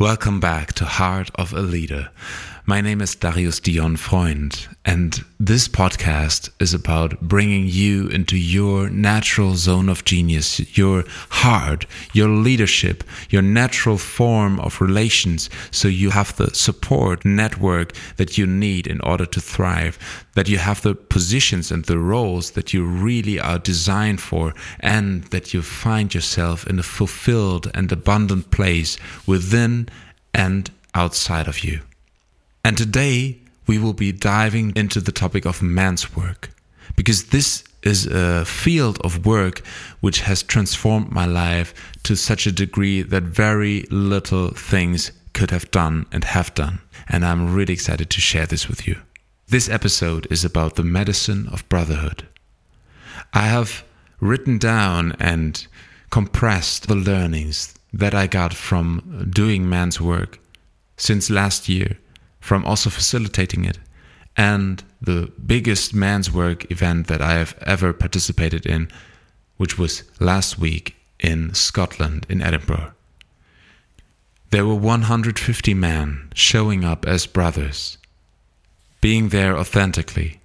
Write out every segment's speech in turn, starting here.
Welcome back to Heart of a Leader. My name is Darius Dion Freund, and this podcast is about bringing you into your natural zone of genius, your heart, your leadership, your natural form of relations, so you have the support network that you need in order to thrive, that you have the positions and the roles that you really are designed for, and that you find yourself in a fulfilled and abundant place within and outside of you. And today we will be diving into the topic of man's work because this is a field of work which has transformed my life to such a degree that very little things could have done and have done. And I'm really excited to share this with you. This episode is about the medicine of brotherhood. I have written down and compressed the learnings that I got from doing man's work since last year from also facilitating it. And the biggest man's work event that I have ever participated in, which was last week in Scotland, in Edinburgh. There were 150 men showing up as brothers, being there authentically,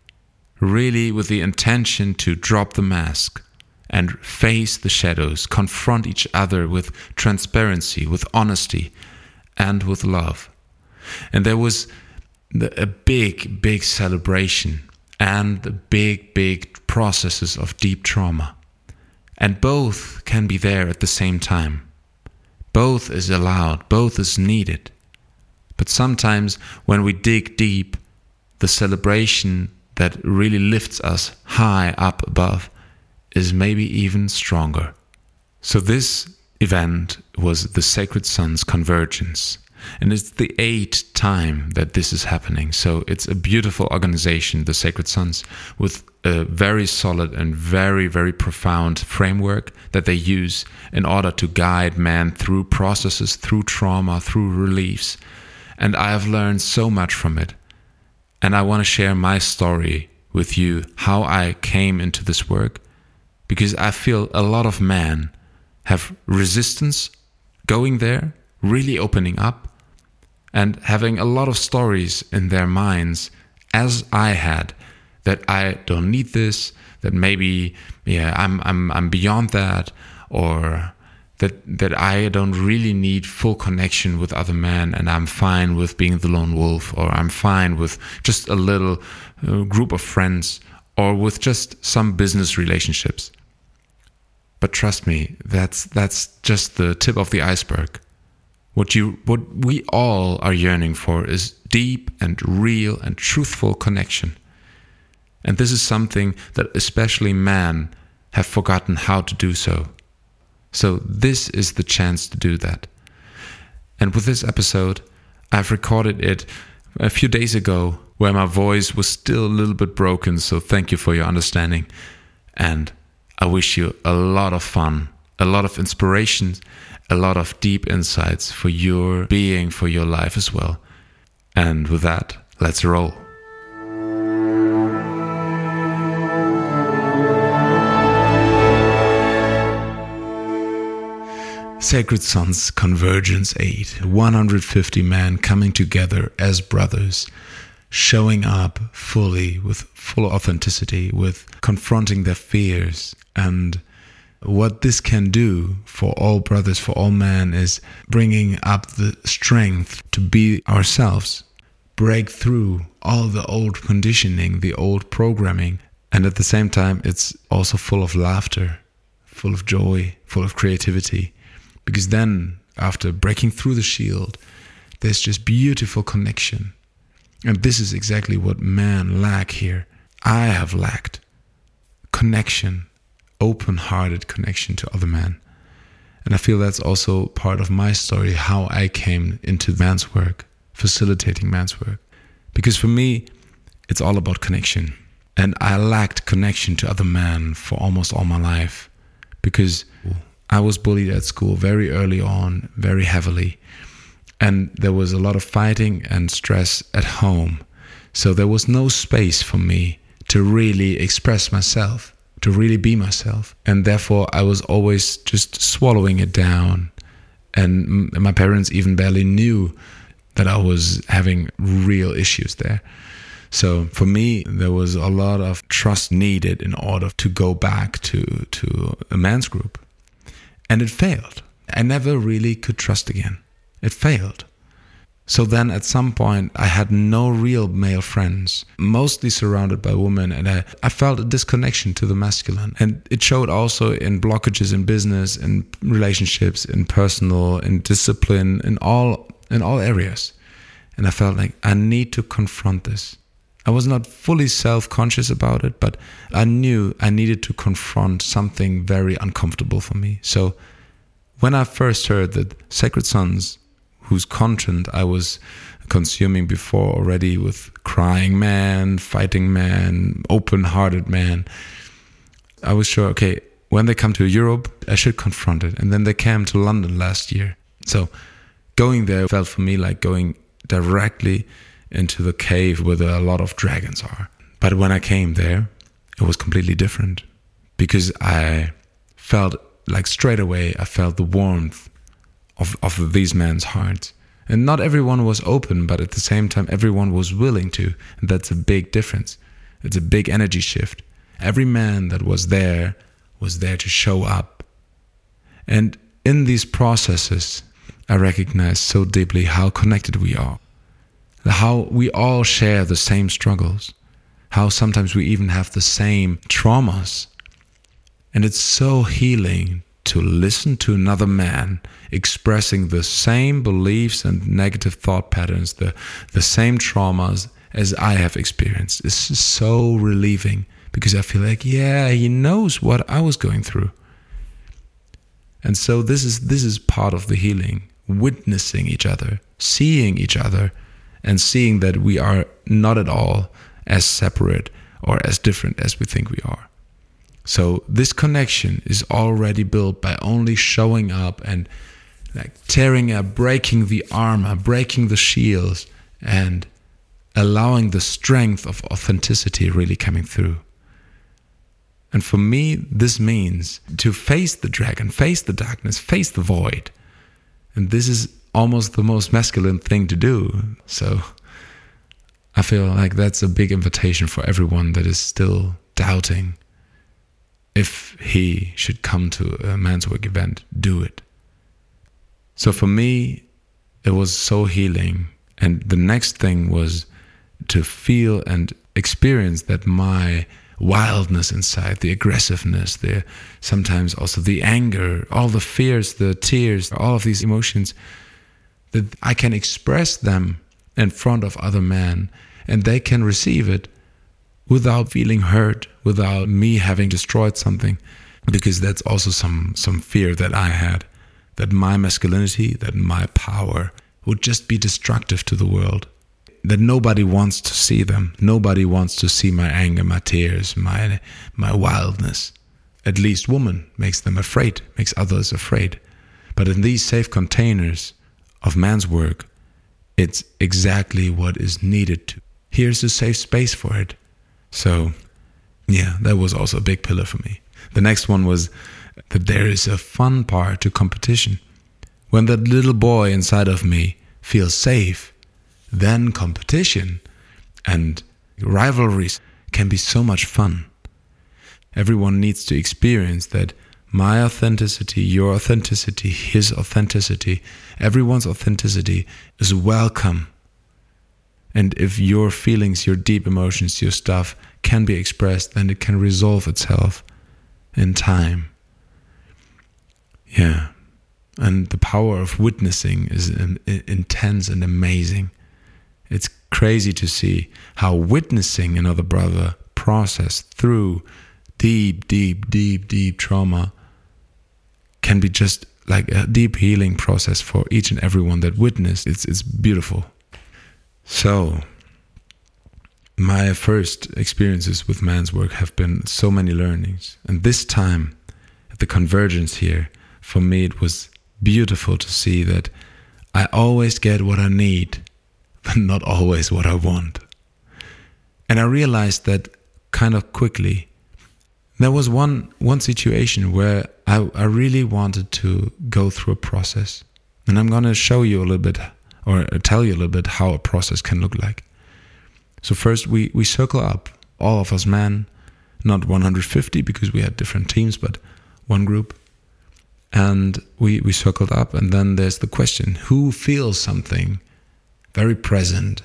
really with the intention to drop the mask and face the shadows, confront each other with transparency, with honesty, and with love. And there was a big, big celebration and the big, big processes of deep trauma. And both can be there at the same time. Both is allowed, both is needed. But sometimes when we dig deep, the celebration that really lifts us high up above is maybe even stronger. So, this event was the Sacred Sons Convergence. And it's the eighth time that this is happening. So it's a beautiful organization, the Sacred Sons, with a very solid and very, very profound framework that they use in order to guide man through processes, through trauma, through reliefs. And I have learned so much from it. And I want to share my story with you, how I came into this work, because I feel a lot of men have resistance going there, really opening up, and having a lot of stories in their minds, as I had, that I don't need this, that maybe yeah I'm I'm I'm beyond that, or that that I don't really need full connection with other men, and I'm fine with being the lone wolf, or I'm fine with just a little uh, group of friends, or with just some business relationships. But trust me, that's that's just the tip of the iceberg. What you what we all are yearning for is deep and real and truthful connection. And this is something that especially men have forgotten how to do so. So this is the chance to do that. And with this episode, I've recorded it a few days ago where my voice was still a little bit broken, so thank you for your understanding. And I wish you a lot of fun, a lot of inspiration, a lot of deep insights for your being, for your life as well. And with that, let's roll. Sacred Sons Convergence 8 150 men coming together as brothers, showing up fully with full authenticity, with confronting their fears and what this can do for all brothers, for all men, is bringing up the strength to be ourselves, break through all the old conditioning, the old programming. And at the same time, it's also full of laughter, full of joy, full of creativity. Because then, after breaking through the shield, there's just beautiful connection. And this is exactly what men lack here. I have lacked connection open hearted connection to other men. And I feel that's also part of my story, how I came into man's work, facilitating man's work. Because for me, it's all about connection. And I lacked connection to other men for almost all my life because I was bullied at school very early on, very heavily. And there was a lot of fighting and stress at home. So there was no space for me to really express myself to really be myself. And therefore, I was always just swallowing it down And my parents even barely knew that I was having real issues there. So for me, there was a lot of trust needed in order to go back to, to a man's group. And it failed. I never really could trust again. It failed. So then at some point, I had no real male friends, mostly surrounded by women, and I, I felt a disconnection to the masculine. And it showed also in blockages in business, in relationships, in personal, in discipline, in all in all areas. And I felt like I need to confront this. I was not fully self conscious about it, but I knew I needed to confront something very uncomfortable for me. So when I first heard that Sacred Sons whose content I was consuming before already with crying man, fighting man, open hearted man. I was sure, okay, when they come to Europe, I should confront it. And then they came to London last year. So going there felt for me like going directly into the cave where a lot of dragons are. But when I came there, it was completely different because I felt like straight away, I felt the warmth of, of these men's hearts. And not everyone was open, but at the same time, everyone was willing to. And that's a big difference. It's a big energy shift. Every man that was there was there to show up. And in these processes, I recognize so deeply how connected we are, how we all share the same struggles, how sometimes we even have the same traumas. And it's so healing to listen to another man expressing the same beliefs and negative thought patterns, the, the same traumas as I have experienced. It's so relieving because I feel like, yeah, he knows what I was going through. And so this is this is part of the healing, witnessing each other, seeing each other, and seeing that we are not at all as separate or as different as we think we are. So this connection is already built by only showing up and like tearing up, breaking the armor, breaking the shields, and allowing the strength of authenticity really coming through. And for me, this means to face the dragon, face the darkness, face the void. And this is almost the most masculine thing to do. So I feel like that's a big invitation for everyone that is still doubting if he should come to a man's work event, do it. So for me, it was so healing. And the next thing was to feel and experience that my wildness inside, the aggressiveness, the sometimes also the anger, all the fears, the tears, all of these emotions, that I can express them in front of other men and they can receive it without feeling hurt, without me having destroyed something, because that's also some some fear that I had that my masculinity, that my power would just be destructive to the world. That nobody wants to see them. Nobody wants to see my anger, my tears, my my wildness. At least woman makes them afraid, makes others afraid. But in these safe containers of man's work, it's exactly what is needed to. Here's a safe space for it. So, yeah, that was also a big pillar for me. The next one was that there is a fun part to competition. When that little boy inside of me feels safe, then competition and rivalries can be so much fun. Everyone needs to experience that my authenticity, your authenticity, his authenticity, everyone's authenticity is welcome and if your feelings, your deep emotions, your stuff can be expressed, then it can resolve itself in time. Yeah. And the power of witnessing is intense and amazing. It's crazy to see how witnessing another brother process through deep, deep, deep, deep trauma can be just like a deep healing process for each and everyone that witnessed. It's it's beautiful. So, my first experiences with man's work have been so many learnings. And this time, at the convergence here, for me, it was beautiful to see that I always get what I need, but not always what I want. And I realized that kind of quickly. There was one, one situation where I, I really wanted to go through a process And I'm going to show you a little bit or tell you a little bit how a process can look like. So first we we circle up all of us men, not 150 because we had different teams, but one group. And we we circled up and then there's the question, who feels something very present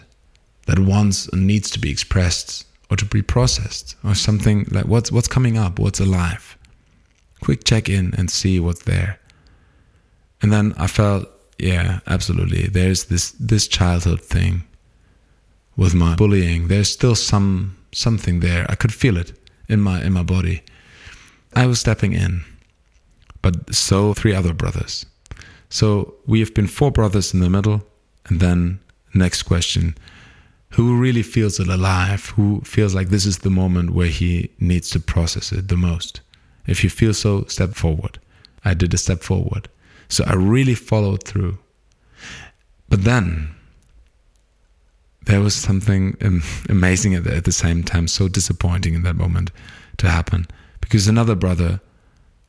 that wants and needs to be expressed or to be processed or something like what's what's coming up, what's alive. Quick check in and see what's there. And then I felt, yeah, absolutely. There's this this childhood thing with my bullying. There's still some something there. I could feel it in my in my body. I was stepping in, but so three other brothers. So we have been four brothers in the middle, and then next question: Who really feels it alive? Who feels like this is the moment where he needs to process it the most? If you feel so, step forward. I did a step forward. So I really followed through. But then there was something amazing at the, at the same time, so disappointing in that moment to happen because another brother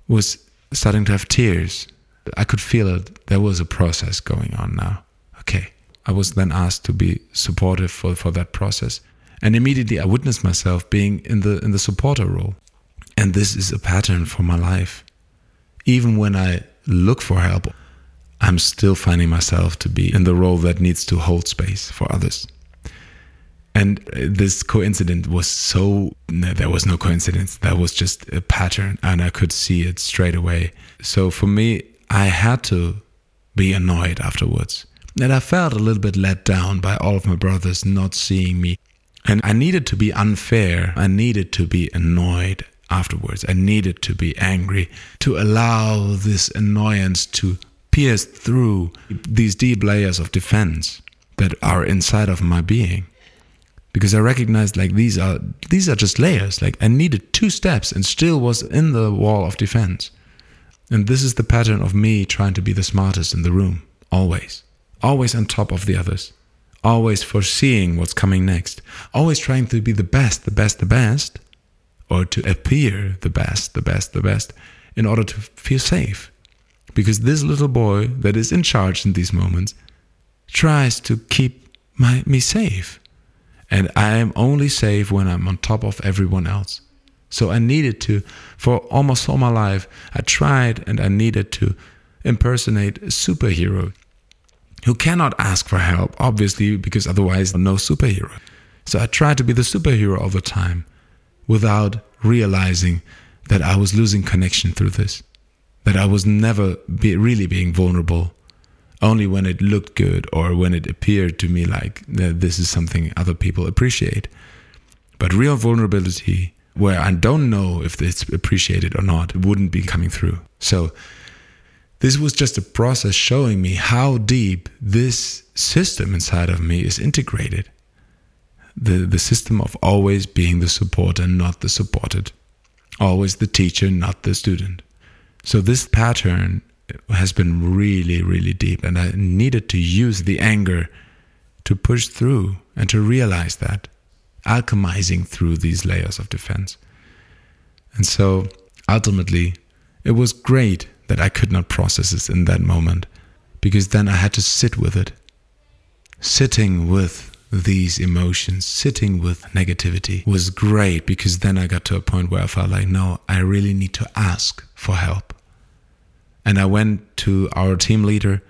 was starting to have tears. I could feel it. There was a process going on now. Okay. I was then asked to be supportive for, for that process. And immediately I witnessed myself being in the in the supporter role. And this is a pattern for my life. Even when I look for help, I'm still finding myself to be in the role that needs to hold space for others. And uh, this coincidence was so, no, there was no coincidence. That was just a pattern, and I could see it straight away. So for me, I had to be annoyed afterwards. And I felt a little bit let down by all of my brothers not seeing me. And I needed to be unfair. I needed to be annoyed afterwards. I needed to be angry to allow this annoyance to pierce through these deep layers of defense that are inside of my being because I recognized like these are these are just layers. Like I needed two steps and still was in the wall of defense. And this is the pattern of me trying to be the smartest in the room, always. Always on top of the others. Always foreseeing what's coming next. Always trying to be the best, the best, the best, or to appear the best, the best, the best, in order to feel safe. Because this little boy that is in charge in these moments tries to keep my, me safe and I am only safe when I'm on top of everyone else. So I needed to, for almost all my life, I tried and I needed to impersonate a superhero who cannot ask for help, obviously, because otherwise, no superhero. So I tried to be the superhero all the time without realizing that I was losing connection through this, that I was never be really being vulnerable only when it looked good or when it appeared to me like that this is something other people appreciate. But real vulnerability, where I don't know if it's appreciated or not, wouldn't be coming through. So, this was just a process showing me how deep this system inside of me is integrated. The, the system of always being the supporter, not the supported. Always the teacher, not the student. So, this pattern has been really, really deep. And I needed to use the anger to push through and to realize that, alchemizing through these layers of defense. And so ultimately, it was great that I could not process this in that moment because then I had to sit with it. Sitting with these emotions, sitting with negativity was great because then I got to a point where I felt like, no, I really need to ask for help. And I went to our team leader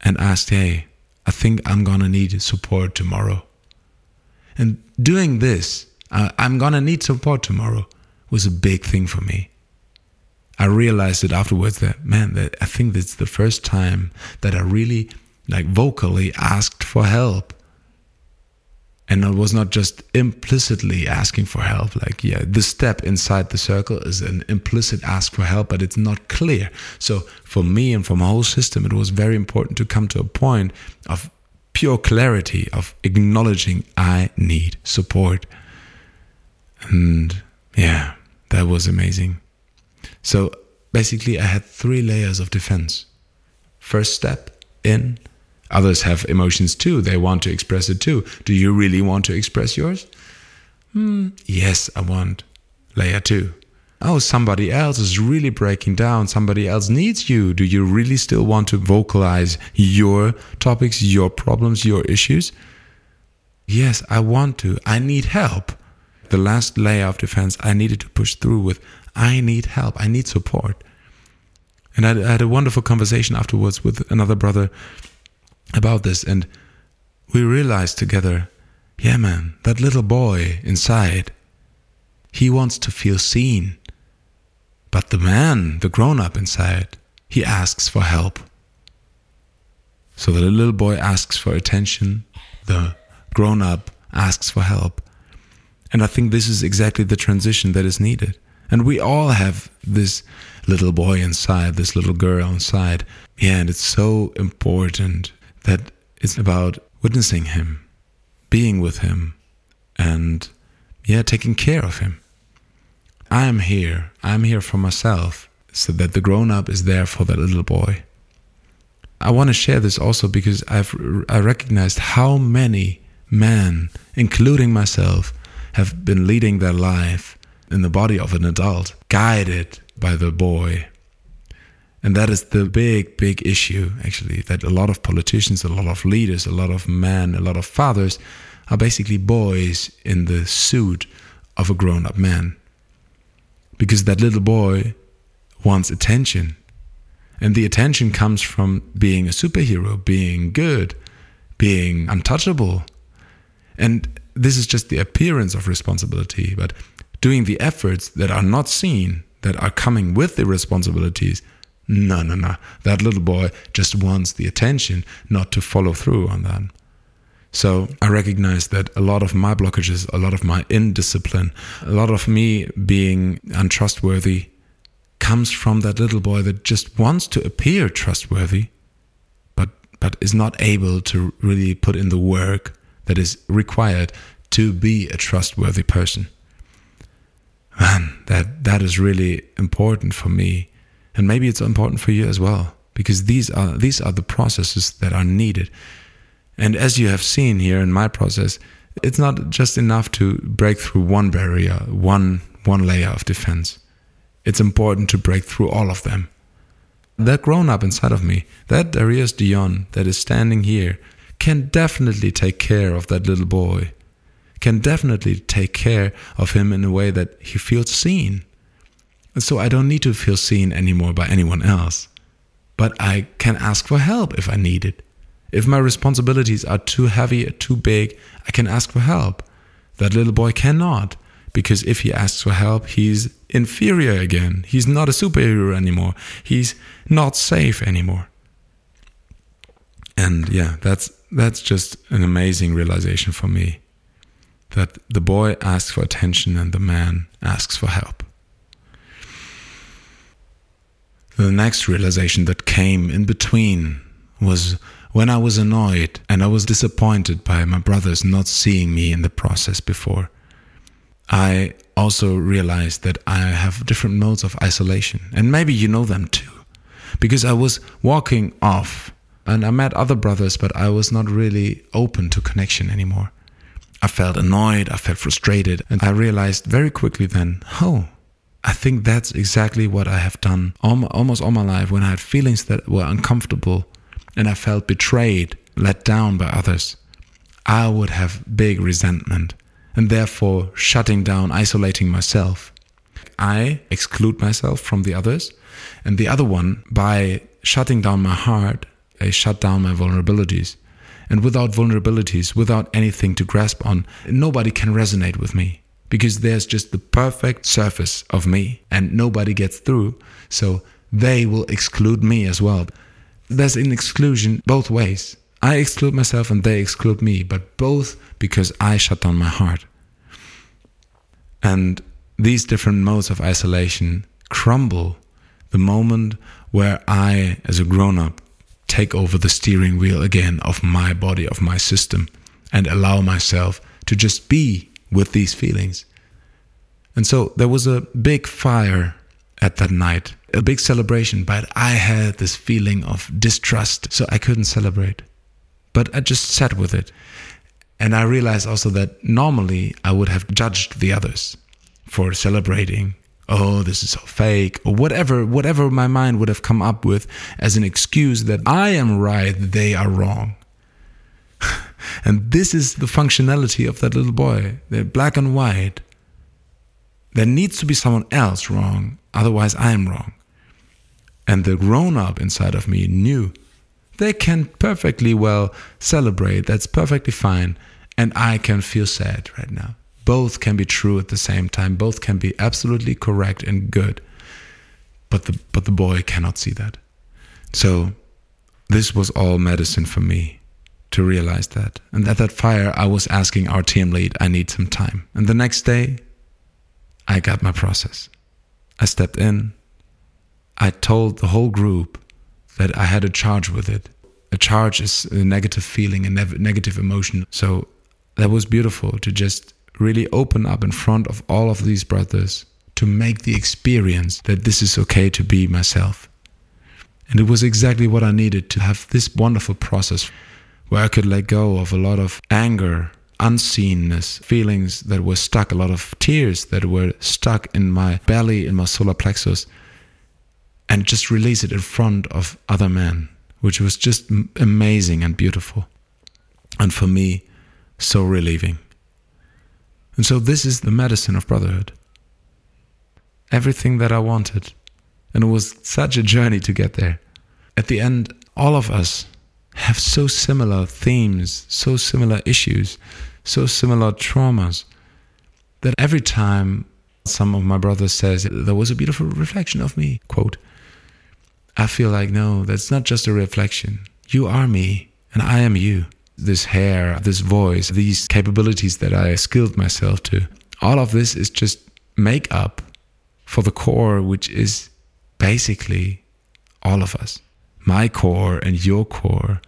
and asked, Hey, I think I'm going to need support tomorrow. And doing this, uh, I'm going to need support tomorrow, was a big thing for me. I realized it afterwards that, man, that I think that's the first time that I really like vocally asked for help and I was not just implicitly asking for help. Like, yeah, the step inside the circle is an implicit ask for help, but it's not clear. So for me and for my whole system, it was very important to come to a point of pure clarity, of acknowledging I need support. And yeah, that was amazing. So basically, I had three layers of defense. First step in, Others have emotions too. They want to express it too. Do you really want to express yours? Hmm, yes, I want. Layer two. oh, somebody else is really breaking down. Somebody else needs you. Do you really still want to vocalize your topics, your problems, your issues? Yes, I want to. I need help. The last layer of defense I needed to push through with I need help. I need support. And I had a wonderful conversation afterwards with another brother about this. And we realized together yeah, man, that little boy inside, he wants to feel seen. But the man, the grown up inside, he asks for help. So the little boy asks for attention, the grown up asks for help. And I think this is exactly the transition that is needed. And we all have this little boy inside, this little girl inside. Yeah, and it's so important that it's about witnessing him, being with him, and yeah, taking care of him. I am here. I'm here for myself, so that the grown up is there for that little boy. I want to share this also because I've I recognized how many men, including myself, have been leading their life in the body of an adult, guided by the boy. And that is the big, big issue, actually, that a lot of politicians, a lot of leaders, a lot of men, a lot of fathers are basically boys in the suit of a grown up man. Because that little boy wants attention. And the attention comes from being a superhero, being good, being untouchable. And this is just the appearance of responsibility. But doing the efforts that are not seen, that are coming with the responsibilities, no, no, no. That little boy just wants the attention, not to follow through on that. So I recognize that a lot of my blockages, a lot of my indiscipline, a lot of me being untrustworthy comes from that little boy that just wants to appear trustworthy, but but is not able to really put in the work that is required to be a trustworthy person. Man, that that is really important for me. And maybe it's important for you as well, because these are these are the processes that are needed and as you have seen here in my process, it's not just enough to break through one barrier, one one layer of defense. It's important to break through all of them. That grown up inside of me, that Darius Dion that is standing here, can definitely take care of that little boy, can definitely take care of him in a way that he feels seen. And so I don't need to feel seen anymore by anyone else. But I can ask for help if I need it. If my responsibilities are too heavy or too big, I can ask for help. That little boy cannot, because if he asks for help, he's inferior again. He's not a superhero anymore. He's not safe anymore. And yeah, that's that's just an amazing realization for me. That the boy asks for attention and the man asks for help. The next realization that came in between was when I was annoyed and I was disappointed by my brothers not seeing me in the process before, I also realized that I have different modes of isolation. And maybe you know them too. Because I was walking off and I met other brothers, but I was not really open to connection anymore. I felt annoyed, I felt frustrated, and I realized very quickly then, oh, I think that's exactly what I have done almost all my life when I had feelings that were uncomfortable and I felt betrayed, let down by others, I would have big resentment and therefore shutting down, isolating myself. I exclude myself from the others, and the other one, by shutting down my heart, I shut down my vulnerabilities. And without vulnerabilities, without anything to grasp on, nobody can resonate with me because there's just the perfect surface of me and nobody gets through. So they will exclude me as well there's an exclusion both ways. I exclude myself and they exclude me, but both because I shut down my heart. And these different modes of isolation crumble the moment where I, as a grown up, take over the steering wheel again of my body, of my system, and allow myself to just be with these feelings. And so there was a big fire at that night a big celebration, but I had this feeling of distrust, so I couldn't celebrate. But I just sat with it. And I realized also that normally I would have judged the others for celebrating oh, this is so fake, or whatever, whatever my mind would have come up with as an excuse that I am right, they are wrong. And this is the functionality of that little boy. They're black and white. There needs to be someone else wrong, otherwise, I am wrong. And the grown up inside of me knew they can perfectly well celebrate, that's perfectly fine, and I can feel sad right now both can be true at the same time. Both can be absolutely correct and good. But the but the boy cannot see that. So this was all medicine for me to realize that. And at that fire, I was asking our team lead, I need some time. And the next day, I got my process. I stepped in. I told the whole group that I had a charge with it. A charge is a negative feeling, a negative emotion. So that was beautiful to just really open up in front of all of these brothers to make the experience that this is okay to be myself. And it was exactly what I needed to have this wonderful process where I could let go of a lot of anger, unseenness, feelings that were stuck, a lot of tears that were stuck in my belly, in my solar plexus, and just release it in front of other men, which was just amazing and beautiful. And for me, so relieving. And so this is the medicine of brotherhood. Everything that I wanted. And it was such a journey to get there. At the end, all of us have so similar themes, so similar issues, so similar traumas that every time some of my brothers says there was a beautiful reflection of me, quote, I feel like no, that's not just a reflection. You are me and I am you this hair, this voice, these capabilities that I skilled myself to. All of this is just makeup for the core, which is basically all of us. My core and your core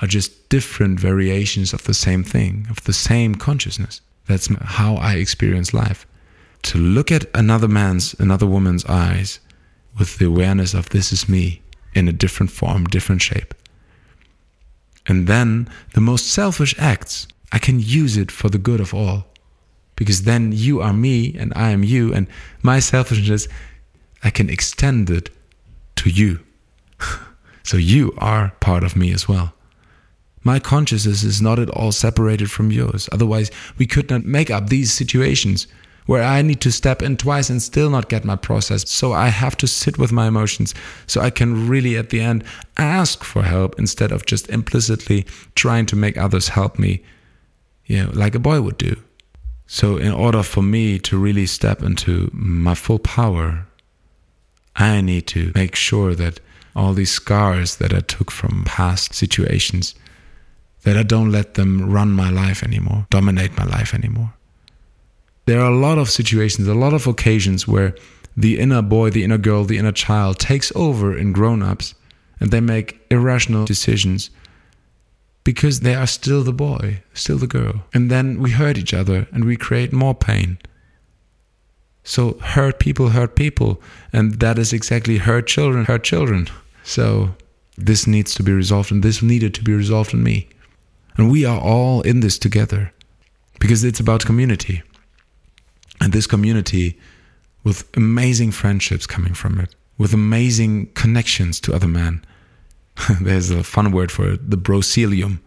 are just different variations of the same thing, of the same consciousness. That's how I experience life. To look at another man's, another woman's eyes with the awareness of this is me in a different form, different shape. And then the most selfish acts, I can use it for the good of all. Because then you are me and I am you, and my selfishness, I can extend it to you. so you are part of me as well. My consciousness is not at all separated from yours. Otherwise, we could not make up these situations where I need to step in twice and still not get my process. So I have to sit with my emotions so I can really at the end ask for help instead of just implicitly trying to make others help me, you know, like a boy would do. So in order for me to really step into my full power, I need to make sure that all these scars that I took from past situations that I don't let them run my life anymore, dominate my life anymore there are a lot of situations, a lot of occasions where the inner boy, the inner girl, the inner child takes over in grown ups and they make irrational decisions because they are still the boy, still the girl. And then we hurt each other and we create more pain. So hurt people hurt people. And that is exactly hurt children hurt children. So this needs to be resolved and this needed to be resolved in me. And we are all in this together because it's about community and this community with amazing friendships coming from it, with amazing connections to other men. There's a fun word for it, the brocelium.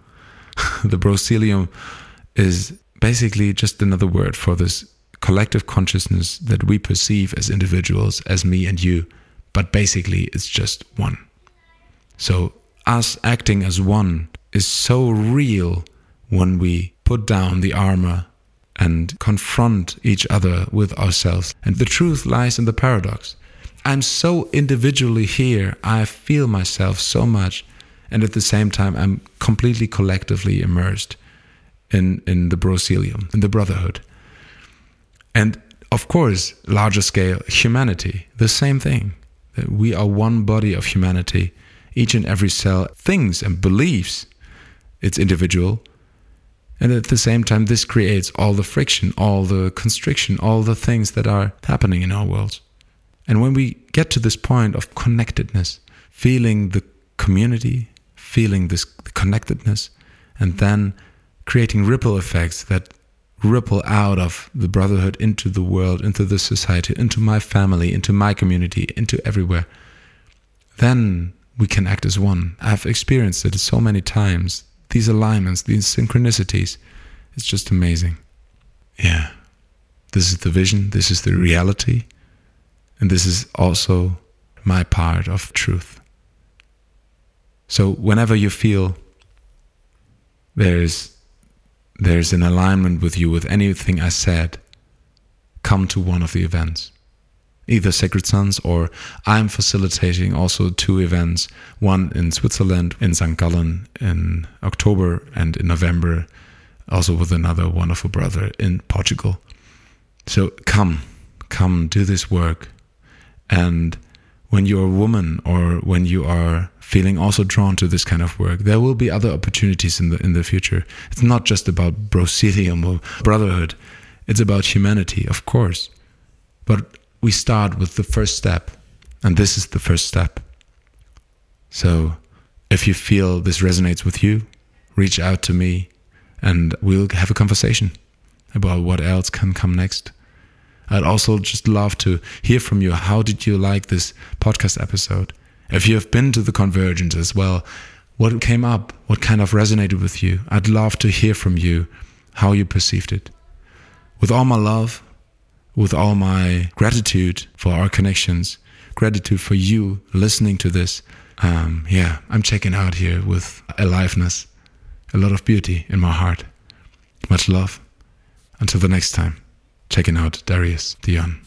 the brocelium is basically just another word for this collective consciousness that we perceive as individuals, as me and you, but basically it's just one. So, us acting as one is so real when we put down the armor and confront each other with ourselves. And the truth lies in the paradox. I'm so individually here, I feel myself so much, and at the same time, I'm completely collectively immersed in, in the brocelium, in the brotherhood. And of course, larger scale, humanity, the same thing. We are one body of humanity. Each and every cell thinks and believes it's individual, and at the same time, this creates all the friction, all the constriction, all the things that are happening in our world. And when we get to this point of connectedness, feeling the community, feeling this connectedness, and then creating ripple effects that ripple out of the brotherhood into the world, into the society, into my family, into my community, into everywhere, then we can act as one. I've experienced it so many times. These alignments, these synchronicities, it's just amazing. Yeah. This is the vision, this is the reality, and this is also my part of truth. So whenever you feel there's there's an alignment with you with anything I said, come to one of the events. Either Sacred Sons or I'm facilitating also two events, one in Switzerland, in St. Gallen in October, and in November, also with another wonderful brother in Portugal. So come, come, do this work. And when you're a woman or when you are feeling also drawn to this kind of work, there will be other opportunities in the in the future. It's not just about brocelium or brotherhood. It's about humanity, of course. But we start with the first step, and this is the first step. So if you feel this resonates with you, reach out to me and we'll have a conversation about what else can come next. I'd also just love to hear from you. How did you like this podcast episode? If you have been to the convergence as well, what came up? What kind of resonated with you? I'd love to hear from you how you perceived it. With all my love, with all my gratitude for our connections, gratitude for you listening to this. Um, yeah, I'm checking out here with aliveness, a lot of beauty in my heart. Much love. Until the next time, checking out Darius Dion.